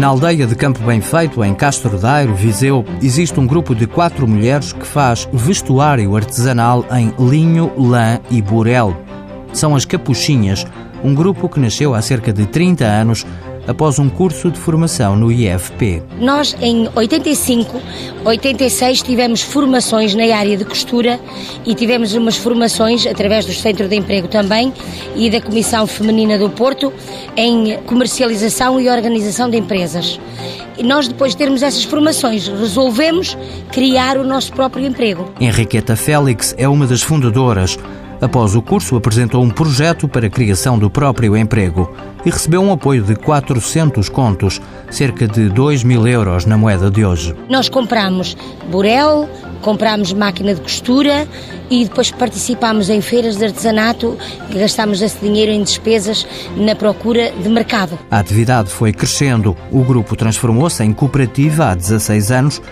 Na aldeia de Campo Bem Feito, em Castro Dairo, Viseu, existe um grupo de quatro mulheres que faz vestuário artesanal em linho, lã e burel. São as Capuchinhas, um grupo que nasceu há cerca de 30 anos após um curso de formação no IFP. Nós, em 85, 86, tivemos formações na área de costura e tivemos umas formações através do Centro de Emprego também e da Comissão Feminina do Porto em comercialização e organização de empresas. E nós, depois de termos essas formações, resolvemos criar o nosso próprio emprego. Henriqueta Félix é uma das fundadoras. Após o curso, apresentou um projeto para a criação do próprio emprego e recebeu um apoio de 400 contos, cerca de 2 mil euros na moeda de hoje. Nós compramos burel, compramos máquina de costura e depois participámos em feiras de artesanato e gastámos esse dinheiro em despesas na procura de mercado. A atividade foi crescendo. O grupo transformou-se em cooperativa há 16 anos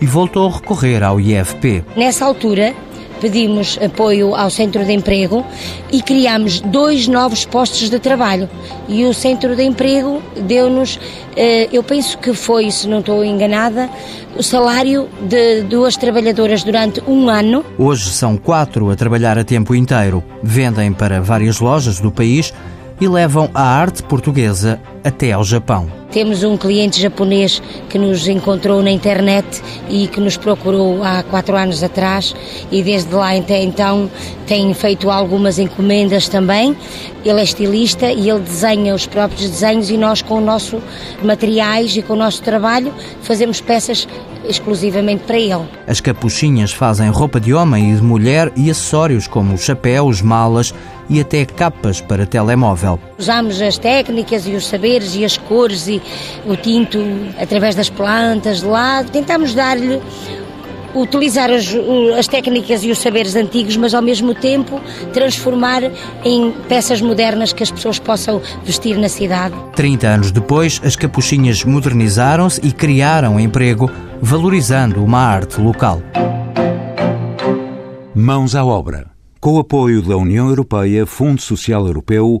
e voltou a recorrer ao IFP. Nessa altura, pedimos apoio ao Centro de Emprego e criámos dois novos postos de trabalho. E o Centro de Emprego deu-nos, eh, eu penso que foi, se não estou enganada, o salário de duas trabalhadoras durante um ano. Hoje são quatro a trabalhar a tempo inteiro. Vendem para várias lojas do país e levam a arte portuguesa até ao Japão. Temos um cliente japonês que nos encontrou na internet e que nos procurou há quatro anos atrás e desde lá até então tem feito algumas encomendas também. Ele é estilista e ele desenha os próprios desenhos e nós com o nosso materiais e com o nosso trabalho fazemos peças exclusivamente para ele. As capuchinhas fazem roupa de homem e de mulher e acessórios como chapéus, malas e até capas para telemóvel. Usamos as técnicas e os saberes e as cores e o tinto através das plantas de lá. Tentamos dar-lhe utilizar as, as, técnicas e os saberes antigos, mas ao mesmo tempo transformar em peças modernas que as pessoas possam vestir na cidade. 30 anos depois, as capuchinhas modernizaram-se e criaram emprego, valorizando uma arte local. Mãos à obra. Com o apoio da União Europeia, Fundo Social Europeu,